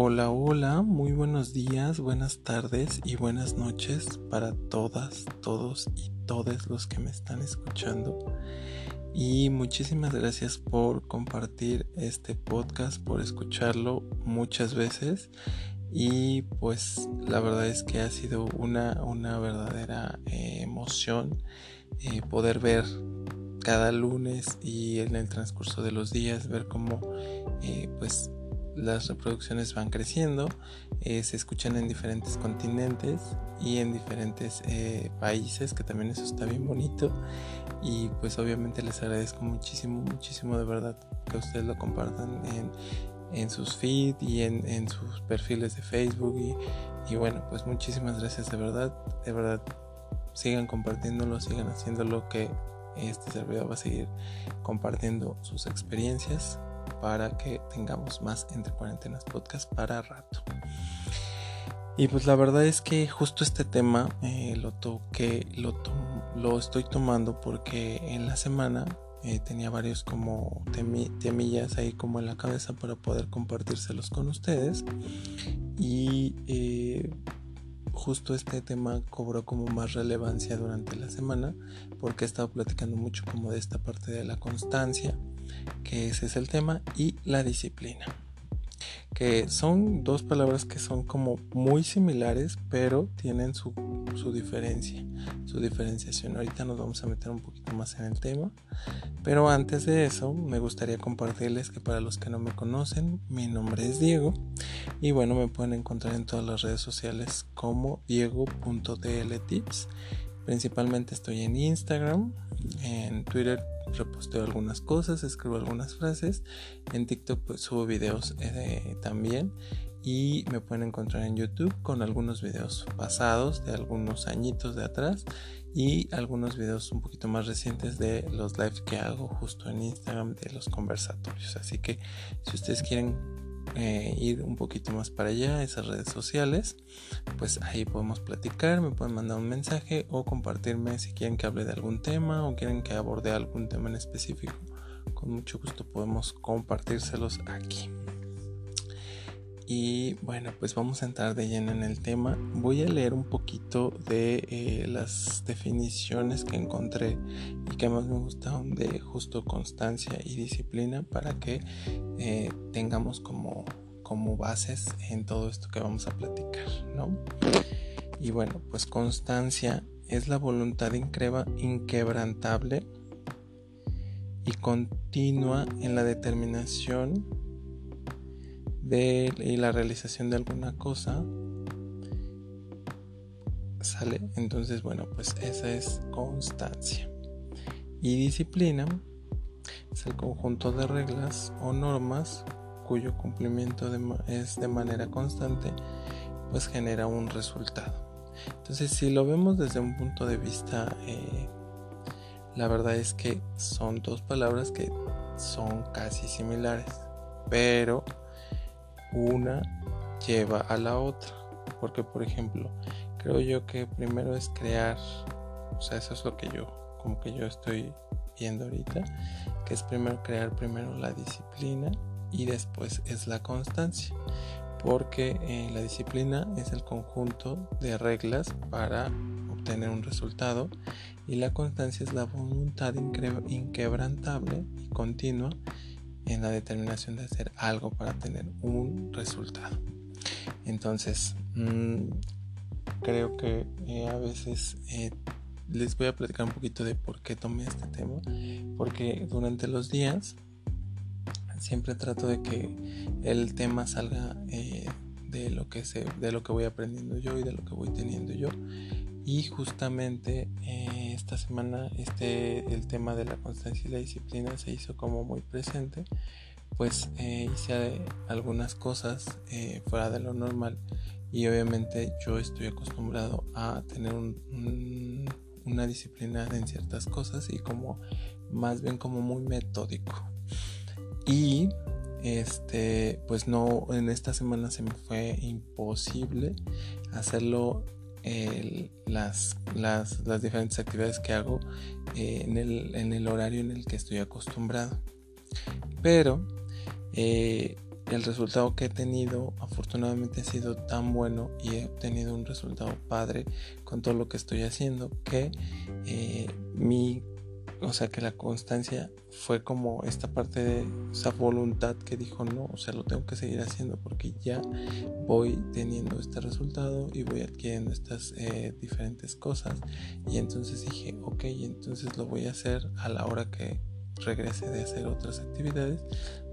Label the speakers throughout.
Speaker 1: Hola, hola, muy buenos días, buenas tardes y buenas noches para todas, todos y todos los que me están escuchando. Y muchísimas gracias por compartir este podcast, por escucharlo muchas veces. Y pues la verdad es que ha sido una, una verdadera eh, emoción eh, poder ver cada lunes y en el transcurso de los días ver cómo eh, pues las reproducciones van creciendo, eh, se escuchan en diferentes continentes y en diferentes eh, países, que también eso está bien bonito. Y pues obviamente les agradezco muchísimo, muchísimo de verdad que ustedes lo compartan en, en sus feeds y en, en, sus perfiles de Facebook. Y, y bueno, pues muchísimas gracias de verdad, de verdad. Sigan compartiéndolo, sigan haciendo lo que este servidor va a seguir compartiendo sus experiencias para que tengamos más entre cuarentenas podcast para rato. Y pues la verdad es que justo este tema eh, lo toqué, lo, lo estoy tomando porque en la semana eh, tenía varios como temillas ahí como en la cabeza para poder compartírselos con ustedes. Y eh, justo este tema cobró como más relevancia durante la semana porque he estado platicando mucho como de esta parte de la constancia que ese es el tema, y la disciplina. Que son dos palabras que son como muy similares, pero tienen su, su diferencia, su diferenciación. Ahorita nos vamos a meter un poquito más en el tema. Pero antes de eso, me gustaría compartirles que para los que no me conocen, mi nombre es Diego. Y bueno, me pueden encontrar en todas las redes sociales como diego.dltips. Principalmente estoy en Instagram, en Twitter reposteo algunas cosas, escribo algunas frases. En TikTok pues, subo videos eh, también. Y me pueden encontrar en YouTube con algunos videos pasados de algunos añitos de atrás y algunos videos un poquito más recientes de los lives que hago justo en Instagram de los conversatorios. Así que si ustedes quieren eh, ir un poquito más para allá, esas redes sociales, pues ahí podemos platicar, me pueden mandar un mensaje o compartirme si quieren que hable de algún tema o quieren que aborde algún tema en específico. Con mucho gusto podemos compartírselos aquí. Y bueno, pues vamos a entrar de lleno en el tema. Voy a leer un poquito de eh, las definiciones que encontré y que más me gustaron de justo constancia y disciplina para que eh, tengamos como, como bases en todo esto que vamos a platicar, ¿no? Y bueno, pues constancia es la voluntad inquebrantable y continua en la determinación de y la realización de alguna cosa sale entonces bueno pues esa es constancia. Y disciplina es el conjunto de reglas o normas cuyo cumplimiento es de manera constante pues genera un resultado. Entonces si lo vemos desde un punto de vista eh, la verdad es que son dos palabras que son casi similares pero una lleva a la otra. Porque, por ejemplo, creo yo que primero es crear, o sea, eso es lo que yo, como que yo estoy viendo ahorita, que es primero crear primero la disciplina y después es la constancia. Porque eh, la disciplina es el conjunto de reglas para obtener un resultado y la constancia es la voluntad inquebrantable y continua en la determinación de hacer algo para tener un resultado. Entonces, mm, creo que eh, a veces eh, les voy a platicar un poquito de por qué tomé este tema. Porque durante los días siempre trato de que el tema salga eh, de lo que se, de lo que voy aprendiendo yo y de lo que voy teniendo yo. Y justamente esta semana este, el tema de la constancia y la disciplina se hizo como muy presente. Pues eh, hice algunas cosas eh, fuera de lo normal y obviamente yo estoy acostumbrado a tener una disciplina en ciertas cosas y como más bien como muy metódico. Y este pues no en esta semana se me fue imposible hacerlo las, las, las, diferentes actividades que hago eh, en, el, en, el, horario en el que estoy acostumbrado. Pero eh, el resultado que he tenido afortunadamente ha sido tan bueno y he obtenido un resultado padre con todo lo que estoy haciendo que eh, mi o sea que la constancia fue como esta parte de esa voluntad que dijo no, o sea, lo tengo que seguir haciendo porque ya voy teniendo este resultado y voy adquiriendo estas eh, diferentes cosas. Y entonces dije, ok, entonces lo voy a hacer a la hora que regrese de hacer otras actividades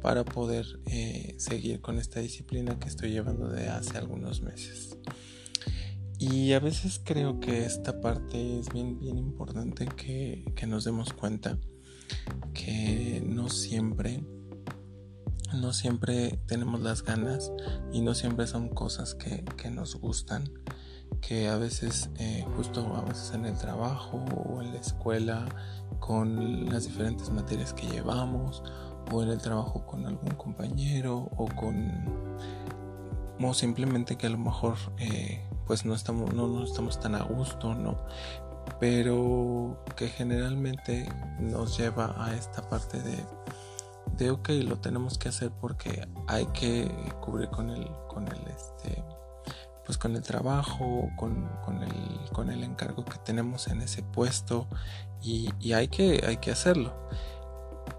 Speaker 1: para poder eh, seguir con esta disciplina que estoy llevando de hace algunos meses. Y a veces creo que esta parte es bien, bien importante que, nos demos cuenta que no siempre, no siempre tenemos las ganas y no siempre son cosas que, nos gustan que a veces eh, justo a veces en el trabajo o en la escuela con las diferentes materias que llevamos o en el trabajo con algún compañero o con o simplemente que a lo mejor eh, pues no estamos, no, estamos tan a gusto, ¿no? Pero que generalmente nos lleva a esta parte de, de ok, lo tenemos que hacer porque hay que cubrir con el, con el este pues con el trabajo, con, con, el, con el encargo que tenemos en ese puesto y, y hay, que, hay que hacerlo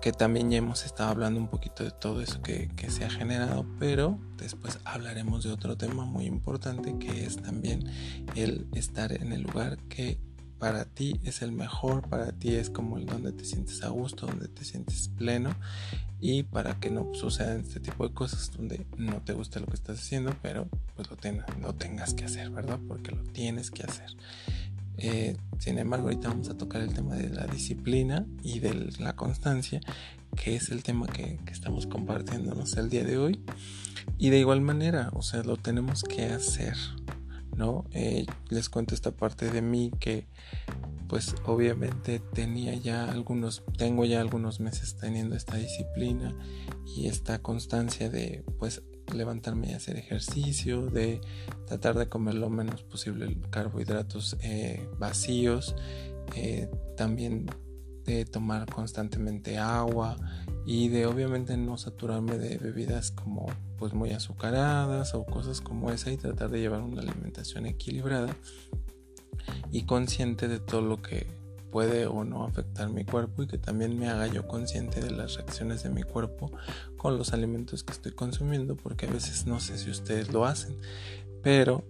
Speaker 1: que también ya hemos estado hablando un poquito de todo eso que, se ha generado, pero después hablaremos de otro tema muy importante que es también el estar en el lugar que para ti es el mejor, para ti es como el donde te sientes a gusto, donde te sientes pleno y para que no sucedan este tipo de cosas donde no te gusta lo que estás haciendo, pero pues lo, lo tengas que hacer, ¿verdad? Porque lo tienes que hacer. Eh, sin embargo, ahorita vamos a tocar el tema de la disciplina y de la constancia, que es el tema que, estamos compartiéndonos el día de hoy. Y de igual manera, o sea, lo tenemos que hacer, ¿no? Eh, les cuento esta parte de mí que, pues obviamente tenía ya algunos, tengo ya algunos meses teniendo esta disciplina y esta constancia de, pues, levantarme y hacer ejercicio, de tratar de comer lo menos posible carbohidratos eh, vacíos, eh, también de tomar constantemente agua y de obviamente no saturarme de bebidas como pues muy azucaradas o cosas como esa y tratar de llevar una alimentación equilibrada y consciente de todo lo que puede o no afectar mi cuerpo y que también me haga yo consciente de las reacciones de mi cuerpo con los alimentos que estoy consumiendo porque a veces no sé si ustedes lo hacen pero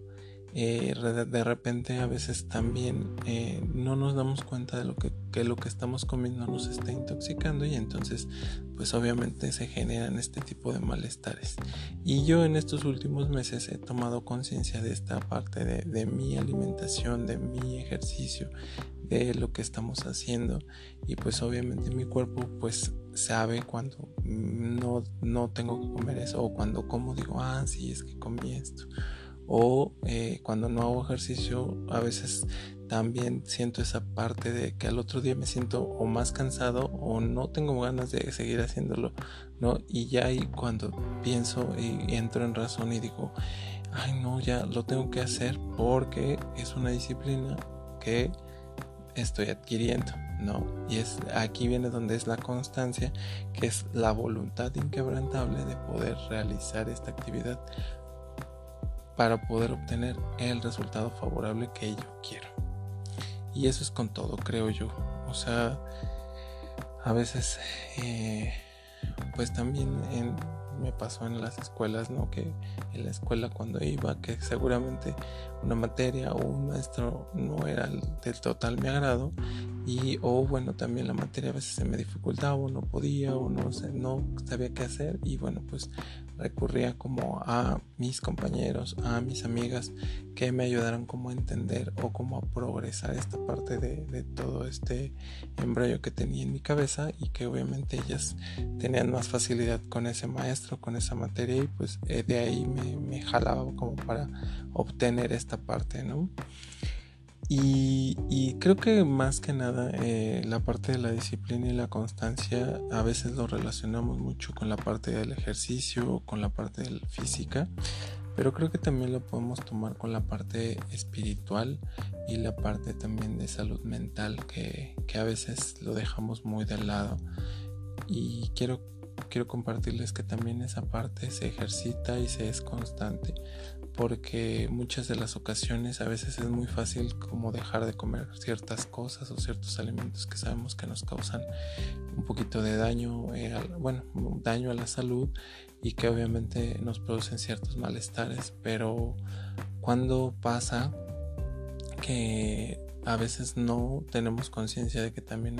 Speaker 1: eh, de repente a veces también eh, no nos damos cuenta de lo que, lo que estamos comiendo nos está intoxicando y entonces pues obviamente se generan este tipo de malestares. Y yo en estos últimos meses he tomado conciencia de esta parte de, de mi alimentación de mi ejercicio de lo que estamos haciendo y pues obviamente mi cuerpo pues sabe cuando no, no tengo que comer eso o cuando como digo ah sí es que comí esto o eh, cuando no hago ejercicio a veces también siento esa parte de que al otro día me siento o más cansado o no tengo ganas de seguir haciéndolo, ¿no? Y ya ahí cuando pienso y entro en razón y digo, ay no, ya lo tengo que hacer porque es una disciplina que estoy adquiriendo, ¿no? Y es aquí viene donde es la constancia, que es la voluntad inquebrantable de poder realizar esta actividad para poder obtener el resultado favorable que yo quiero. Y eso es con todo, creo yo. O sea, a veces, eh, pues también me pasó en las escuelas, ¿no? Que en la escuela cuando iba, que seguramente una materia o un maestro no era del total mi agrado y o bueno también la materia a veces se me dificultaba o no podía o no sé no sabía qué hacer y bueno pues recurría como a mis compañeros, a mis amigas que me ayudaron como a entender o como a progresar esta parte de, todo este embrollo que tenía en mi cabeza y que obviamente ellas tenían más facilidad con ese maestro, con esa materia y pues eh, de ahí me, me jalaba como para obtener esta parte, ¿no? Y, creo que más que nada eh, la parte de la disciplina y la constancia a veces lo relacionamos mucho con la parte del ejercicio con la parte física, pero creo que también lo podemos tomar con la parte espiritual y la parte también de salud mental que, que a veces lo dejamos muy de lado. Y quiero quiero compartirles que también esa parte se ejercita y se es constante porque muchas de las ocasiones a veces es muy fácil como dejar de comer ciertas cosas o ciertos alimentos que sabemos que nos causan un poquito de daño, eh, bueno, daño a la salud y que obviamente nos producen ciertos malestares, pero cuando pasa que a veces no tenemos conciencia de que también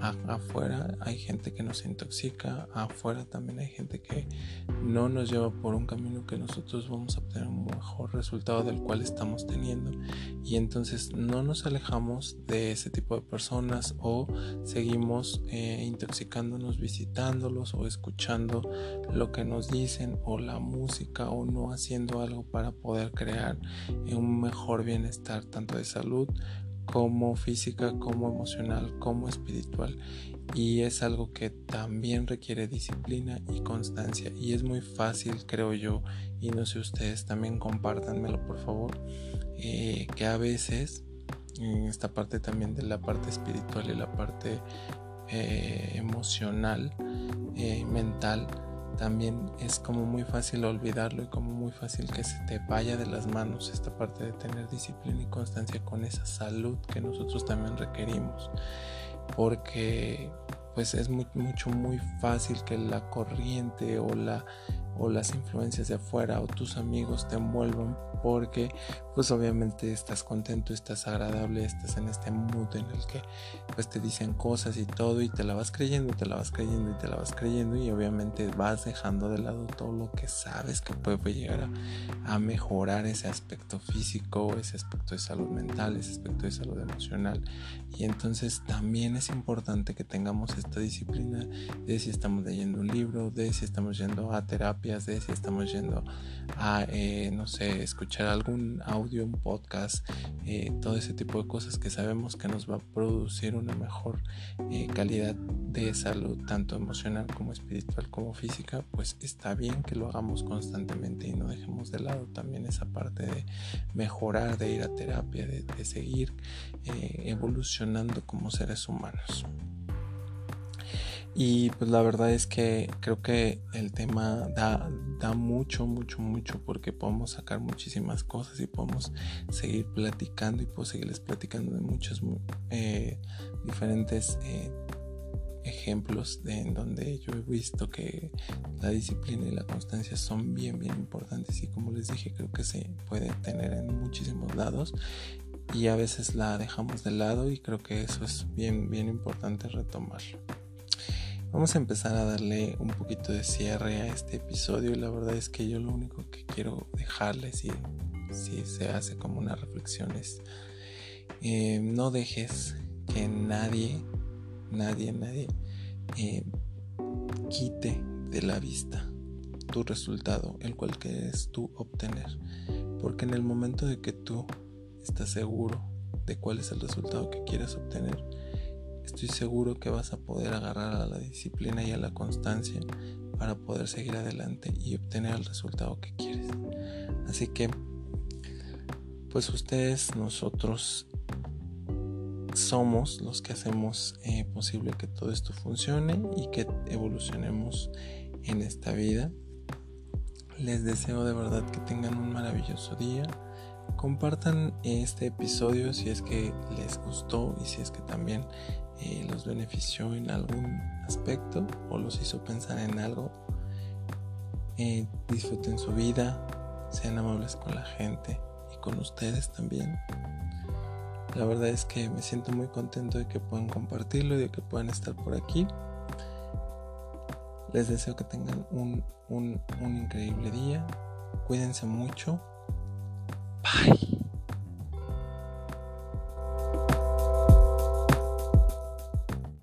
Speaker 1: afuera hay gente que nos intoxica, afuera también hay gente que no nos lleva por un camino que nosotros vamos a obtener un mejor resultado del cual estamos teniendo. Y entonces no nos alejamos de ese tipo de personas o seguimos eh, intoxicándonos visitándolos o escuchando lo que nos dicen o la música o no haciendo algo para poder crear un mejor bienestar tanto de salud como física, como emocional, como espiritual. Y es algo que también requiere disciplina y constancia. Y es muy fácil, creo yo, y no sé ustedes, también compártanmelo por favor, eh, que a veces en esta parte también de la parte espiritual y la parte eh, emocional, eh, mental, también es como muy fácil olvidarlo y como muy fácil que se te vaya de las manos esta parte de tener disciplina y constancia con esa salud que nosotros también requerimos. Porque pues es mucho muy fácil que la corriente o la o las influencias de afuera o tus amigos te envuelvan porque pues obviamente estás contento, estás agradable, estás en este mood en el que pues te dicen cosas y todo y te la vas creyendo, te la vas creyendo y te la vas creyendo y obviamente vas dejando de lado todo lo que sabes que puede llegar a, a mejorar ese aspecto físico, ese aspecto de salud mental, ese aspecto de salud emocional. Y entonces también es importante que tengamos esta disciplina de si estamos leyendo un libro, de si estamos yendo a de si estamos yendo a, eh, no sé, escuchar algún audio, un podcast, eh, todo ese tipo de cosas que sabemos que nos va a producir una mejor eh, calidad de salud, tanto emocional como espiritual como física, pues está bien que lo hagamos constantemente y no dejemos de lado también esa parte de mejorar, de ir a terapia, de seguir evolucionando como seres humanos. Y pues la verdad es que creo que el tema da, da mucho, mucho, mucho porque podemos sacar muchísimas cosas y podemos seguir platicando y puedo seguirles platicando de muchos eh, diferentes eh, ejemplos de, en donde yo he visto que la disciplina y la constancia son bien, bien importantes y como les dije creo que se puede tener en muchísimos lados y a veces la dejamos de lado y creo que eso es bien, bien importante retomarlo. Vamos a empezar a darle un poquito de cierre a este episodio y la verdad es que yo lo único que quiero dejarles y si se hace como una reflexión es eh, no dejes que nadie, nadie, nadie eh, quite de la vista tu resultado, el cual quieres tú obtener. Porque en el momento de que tú estás seguro de cuál es el resultado que quieres obtener, estoy seguro que vas a poder agarrar a la disciplina y a la constancia para poder seguir adelante y obtener el resultado que quieres. Así que, pues ustedes, nosotros somos los que hacemos eh, posible que todo esto funcione y que evolucionemos en esta vida. Les deseo de verdad que tengan un maravilloso día compartan este episodio si es que les gustó y si es que también eh, los benefició en algún aspecto o los hizo pensar en algo. Eh, disfruten su vida, sean amables con la gente y con ustedes también. La verdad es que me siento muy contento de que puedan compartirlo y de que puedan estar por aquí. Les deseo que tengan un, un increíble día. Cuídense mucho Bye.